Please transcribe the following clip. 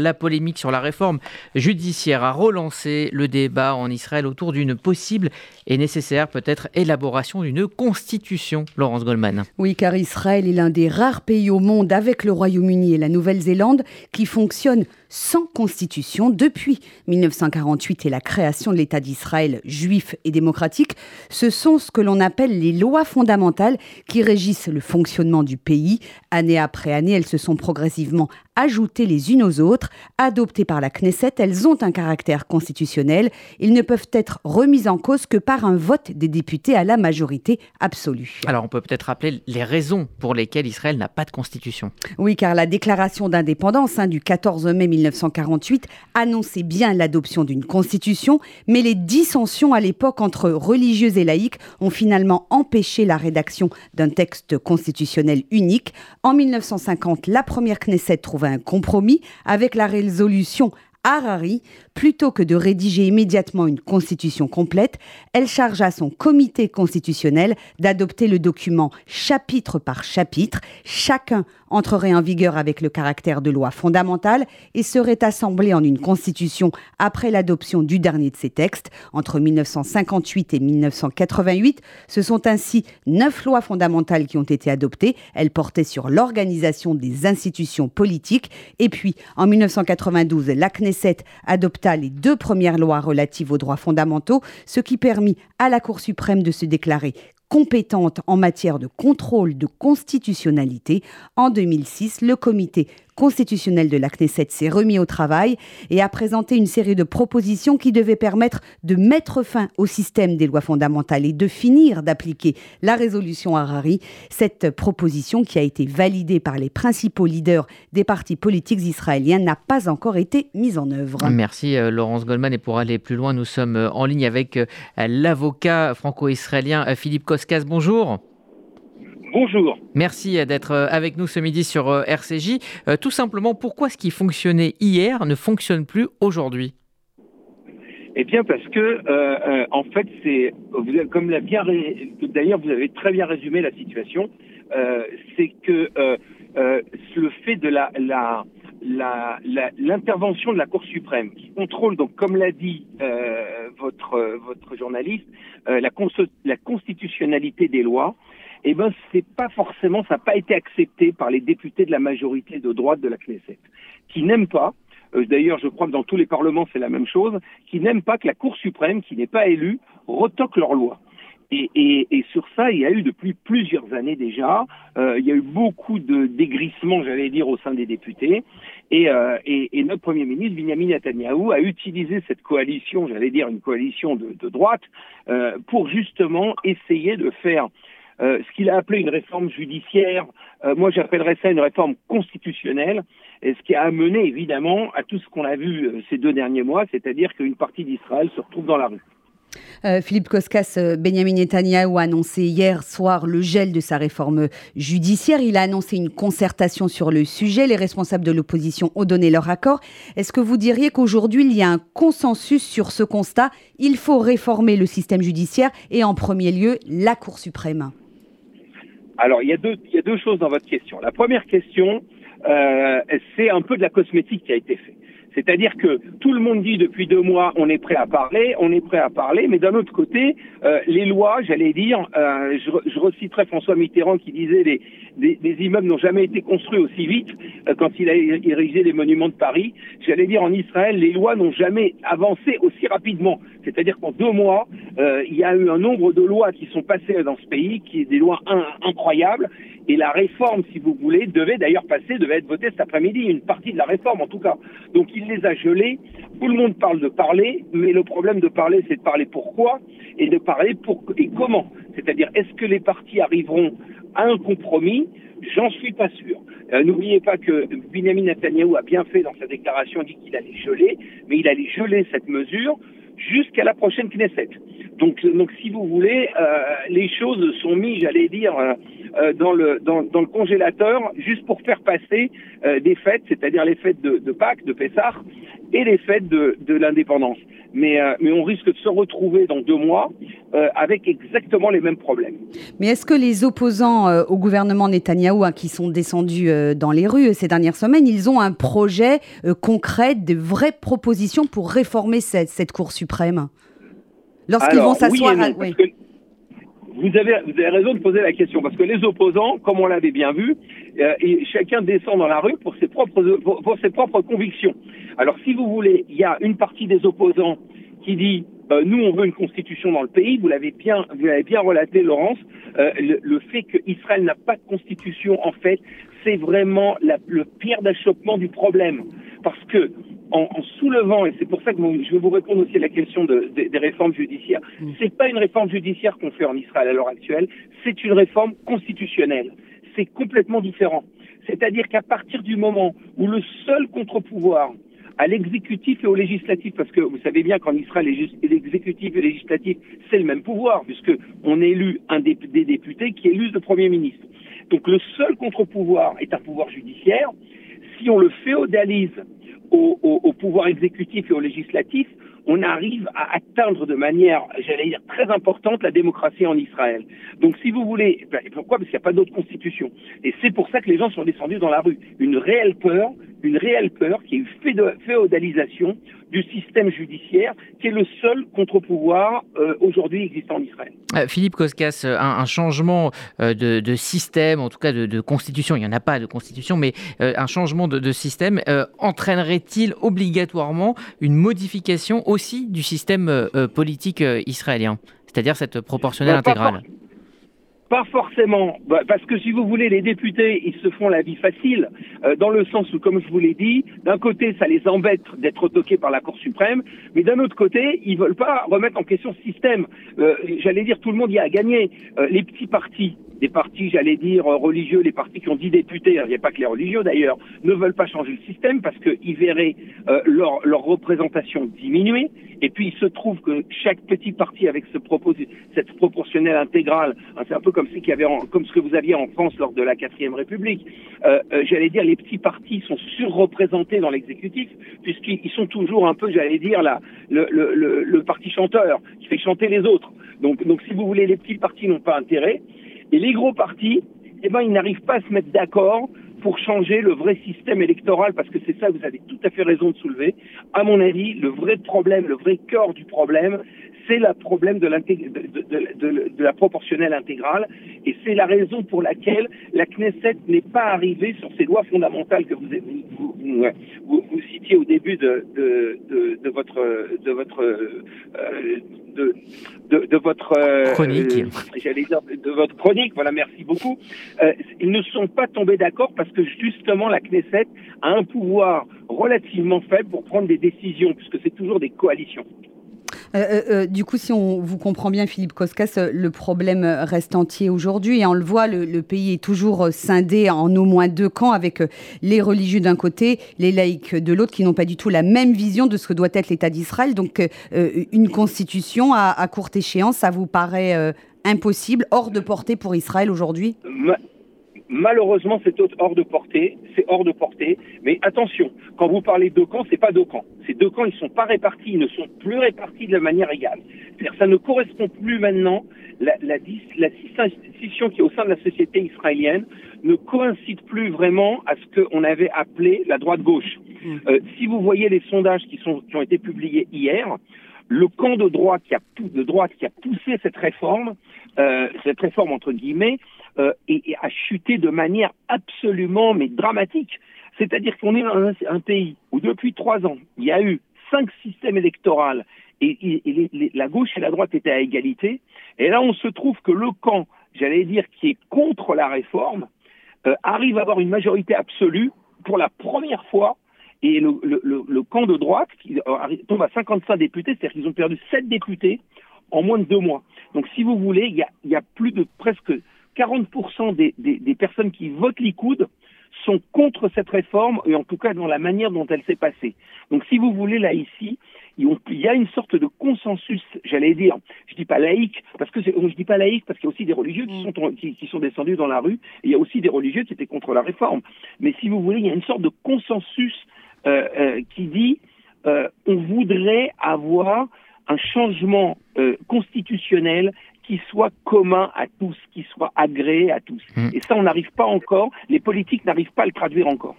La polémique sur la réforme judiciaire a relancé le débat en Israël autour d'une possible et nécessaire peut-être élaboration d'une constitution. Laurence Goldman. Oui, car Israël est l'un des rares pays au monde avec le Royaume-Uni et la Nouvelle-Zélande qui fonctionne sans constitution depuis 1948 et la création de l'État d'Israël juif et démocratique. Ce sont ce que l'on appelle les lois fondamentales qui régissent le fonctionnement du pays. Année après année, elles se sont progressivement ajoutées les unes aux autres. Adoptées par la Knesset, elles ont un caractère constitutionnel. Ils ne peuvent être remis en cause que par un vote des députés à la majorité absolue. Alors on peut peut-être rappeler les raisons pour lesquelles Israël n'a pas de constitution. Oui, car la déclaration d'indépendance hein, du 14 mai 1948 annonçait bien l'adoption d'une constitution, mais les dissensions à l'époque entre religieux et laïcs ont finalement empêché la rédaction d'un texte constitutionnel unique. En 1950, la première Knesset un compromis avec la résolution Harari, plutôt que de rédiger immédiatement une constitution complète, elle chargea son comité constitutionnel d'adopter le document chapitre par chapitre. Chacun entrerait en vigueur avec le caractère de loi fondamentale et serait assemblé en une constitution après l'adoption du dernier de ces textes. Entre 1958 et 1988, ce sont ainsi neuf lois fondamentales qui ont été adoptées. Elles portaient sur l'organisation des institutions politiques. Et puis, en 1992, la Knesset adopta les deux premières lois relatives aux droits fondamentaux, ce qui permit à la Cour suprême de se déclarer compétente en matière de contrôle de constitutionnalité. En 2006, le comité constitutionnel de la Knesset s'est remis au travail et a présenté une série de propositions qui devaient permettre de mettre fin au système des lois fondamentales et de finir d'appliquer la résolution Harari. Cette proposition, qui a été validée par les principaux leaders des partis politiques israéliens, n'a pas encore été mise en œuvre. Merci euh, Laurence Goldman. Et pour aller plus loin, nous sommes euh, en ligne avec euh, l'avocat franco-israélien Philippe Koskas. Bonjour. Bonjour. Merci d'être euh, avec nous ce midi sur euh, RCJ. Euh, tout simplement, pourquoi ce qui fonctionnait hier ne fonctionne plus aujourd'hui? Eh bien, parce que, en fait, c'est, comme l'a bien, d'ailleurs, vous avez très bien résumé la situation, c'est que le fait de la, l'intervention de la Cour suprême qui contrôle donc comme l'a dit votre votre journaliste la, la constitutionnalité des lois eh ben c'est pas forcément, ça n'a pas été accepté par les députés de la majorité de droite de la Knesset, qui n'aiment pas, euh, d'ailleurs je crois que dans tous les parlements c'est la même chose, qui n'aiment pas que la Cour suprême, qui n'est pas élue, retoque leurs lois. Et, et, et, sur ça, il y a eu depuis plusieurs années déjà, euh, il y a eu beaucoup de dégrissements, j'allais dire, au sein des députés. Et, euh, et, notre Premier ministre, Benjamin Netanyahu, a utilisé cette coalition, j'allais dire une coalition de, de droite, euh, pour justement essayer de faire euh, ce qu'il a appelé une réforme judiciaire, euh, moi j'appellerais ça une réforme constitutionnelle, ce qui a amené évidemment à tout ce qu'on a vu euh, ces deux derniers mois, c'est-à-dire qu'une partie d'Israël se retrouve dans la rue. Philippe Koskas, Benjamin Netanyahu a annoncé hier soir le gel de sa réforme judiciaire. Il a annoncé une concertation sur le sujet. Les responsables de l'opposition ont donné leur accord. Est-ce que vous diriez qu'aujourd'hui, il y a un consensus sur ce constat? Il faut réformer le système judiciaire et en premier lieu la Cour suprême. Alors, il y, a deux, il y a deux choses dans votre question. La première question, euh, c'est un peu de la cosmétique qui a été faite. C'est-à-dire que tout le monde dit depuis deux mois on est prêt à parler, on est prêt à parler, mais d'un autre côté, euh, les lois, j'allais dire, euh, je, je, reciterai François Mitterrand qui disait les, des, immeubles n'ont jamais été construits aussi vite euh, quand il a érigé les monuments de Paris. J'allais dire en Israël, les lois n'ont jamais avancé aussi rapidement. C'est-à-dire qu'en deux mois, il y a eu un nombre de lois qui sont passées dans ce pays, qui est des lois incroyables, et la réforme, si vous voulez, devait d'ailleurs passer, devait être votée cet après-midi, une partie de la réforme en tout cas. Donc il les a gelés. Tout le monde parle de parler, mais le problème de parler, c'est de parler pourquoi et de parler pour et comment. C'est-à-dire, est-ce que les partis arriveront à un compromis? J'en suis pas sûr. Euh, n'oubliez pas que Benjamin Netanyahu a bien fait dans sa déclaration, dit qu'il allait geler, mais il allait geler cette mesure jusqu'à la prochaine Knesset. Donc, donc si vous voulez, euh, les choses sont mises, j'allais dire, euh, euh, dans, le, dans, le congélateur juste pour faire passer des fêtes, c'est-à-dire les fêtes de, Pâques, de Pessah, et les fêtes de, l'indépendance. Mais, mais on risque de se retrouver dans deux mois avec exactement les mêmes problèmes. Mais est-ce que les opposants au gouvernement Netanyahou hein, qui sont descendus dans les rues ces dernières semaines, ils ont un projet concret, de vraies propositions pour réformer cette, cette Cour suprême? Lorsqu'ils vont s'asseoir... Oui vous avez, vous avez raison de poser la question, parce que les opposants, comme on l'avait bien vu, euh, et chacun descend dans la rue pour ses, propres, pour, ses propres convictions. Alors si vous voulez, il y a une partie des opposants qui dit euh, nous on veut une constitution dans le pays. Vous l'avez bien, vous l'avez bien relaté, Laurence. Euh, le, le, fait qu'Israël n'a pas de constitution, en fait, c'est vraiment la, le pire d'achoppement du problème, parce que en, en, soulevant, et c'est pour ça que je vais vous répondre aussi à la question de, de, des réformes judiciaires, mm. c'est pas une réforme judiciaire qu'on fait en Israël à l'heure actuelle, c'est une réforme constitutionnelle. C'est complètement différent. C'est-à-dire qu'à partir du moment où le seul contre-pouvoir à l'exécutif et au législatif, parce que vous savez bien qu'en Israël, l'exécutif et le législatif, c'est le même pouvoir, puisque on élu un des, des députés qui élu le Premier ministre. Donc le seul contre-pouvoir est un pouvoir judiciaire. Si on le féodalise au, au, au, pouvoir exécutif et au législatif, on arrive à atteindre de manière, j'allais dire, très importante la démocratie en Israël. Donc si vous voulez, ben, pourquoi? Parce qu'il n'y a pas d'autre constitution. Et c'est pour ça que les gens sont descendus dans la rue. Une réelle peur, une réelle peur qui est une féodalisation du système judiciaire, qui est le seul contre-pouvoir euh, aujourd'hui existant en Israël. Euh, Philippe Koskas, un, un changement euh, de, de, système, en tout cas de, de constitution, il n'y en a pas de constitution, mais euh, un changement de, de système euh, entraînerait-il obligatoirement une modification aussi du système euh, politique israélien, c'est-à-dire cette proportionnelle bah, intégrale? Pas forcément, bah, parce que si vous voulez, les députés, ils se font la vie facile, euh, dans le sens où, comme je vous l'ai dit, d'un côté, ça les embête d'être toqués par la Cour suprême, mais d'un autre côté, ils veulent pas remettre en question ce système. Euh, j'allais dire, tout le monde y a gagné. Euh, les petits partis, des partis, j'allais dire, religieux, les partis qui ont 10 députés, il n'y a pas que les religieux d'ailleurs, ne veulent pas changer le système parce qu'ils verraient euh, leur, leur, représentation diminuer. Et puis il se trouve que chaque petit parti avec ce propos, cette proportionnelle intégrale, hein, c'est un peu comme ce, qu'il y avait comme ce que vous aviez en France lors de la quatrième République. Euh, euh, j'allais dire, les petits partis sont surreprésentés dans l'exécutif puisqu'ils sont toujours un peu, j'allais dire, le, le, le parti chanteur qui fait chanter les autres. Donc, donc si vous voulez, les petits partis n'ont pas intérêt. Et les gros partis, eh ben, ils n'arrivent pas à se mettre d'accord pour changer le vrai système électoral, parce que c'est ça, vous avez tout à fait raison de soulever. À mon avis, le vrai problème, le vrai cœur du problème, c'est le problème de, de, de, de, la proportionnelle intégrale, et c'est la raison pour laquelle la Knesset n'est pas arrivée sur ces lois fondamentales que vous, vous, vous, vous, vous citiez au début de, votre de votre euh, de, votre euh, chronique. J'allais dire de votre chronique. Voilà, merci beaucoup. Euh, ils ne sont pas tombés d'accord parce que justement la Knesset a un pouvoir relativement faible pour prendre des décisions, puisque c'est toujours des coalitions. Euh, euh, euh, du coup, si on vous comprend bien, Philippe Koskas, le problème reste entier aujourd'hui. Et on le voit, le, le, pays est toujours scindé en au moins deux camps, avec les religieux d'un côté, les laïcs de l'autre, qui n'ont pas du tout la même vision de ce que doit être l'État d'Israël. Donc, euh, une constitution à, à, courte échéance, ça vous paraît impossible, hors de portée pour Israël aujourd'hui? Malheureusement, c'est hors de portée, c'est hors de portée. Mais attention, quand vous parlez de camps, c'est pas deux camps. Ces deux camps, ils sont pas répartis, ils ne sont plus répartis de la manière égale. C'est-à-dire, ça ne correspond plus maintenant. La, la, la distinction qui est au sein de la société israélienne ne coïncide plus vraiment à ce qu'on avait appelé la droite-gauche. Mmh. Euh, si vous voyez les sondages qui, sont, qui ont été publiés hier, le camp de droite qui a, de droite qui a poussé cette réforme, euh, cette réforme entre guillemets, euh, et, et a chuté de manière absolument mais dramatique. C'est-à-dire qu'on est dans un, pays où depuis trois ans, il y a eu cinq systèmes électoraux et, la gauche et la droite étaient à égalité. Et là, on se trouve que le camp, j'allais dire, qui est contre la réforme, euh, arrive à avoir une majorité absolue pour la première fois. Et le, camp de droite qui tombe à 55 députés, c'est-à-dire qu'ils ont perdu 7 députés en moins de deux mois. Donc, si vous voulez, il y a plus de presque 40% des, des, des, personnes qui votent Likoud sont contre cette réforme, et en tout cas dans la manière dont elle s'est passée. Donc si vous voulez, là, ici, il y a une sorte de consensus, j'allais dire, je dis pas laïque, parce que je dis pas laïque parce qu'il y a aussi des religieux qui sont, qui, qui sont descendus dans la rue, et il y a aussi des religieux qui étaient contre la réforme. Mais si vous voulez, il y a une sorte de consensus euh, euh, qui dit euh, on voudrait avoir un changement constitutionnel qui soit commun à tous, qui soit agréé à tous. Mm. Et ça, on n'arrive pas encore, les politiques n'arrivent pas à le traduire encore.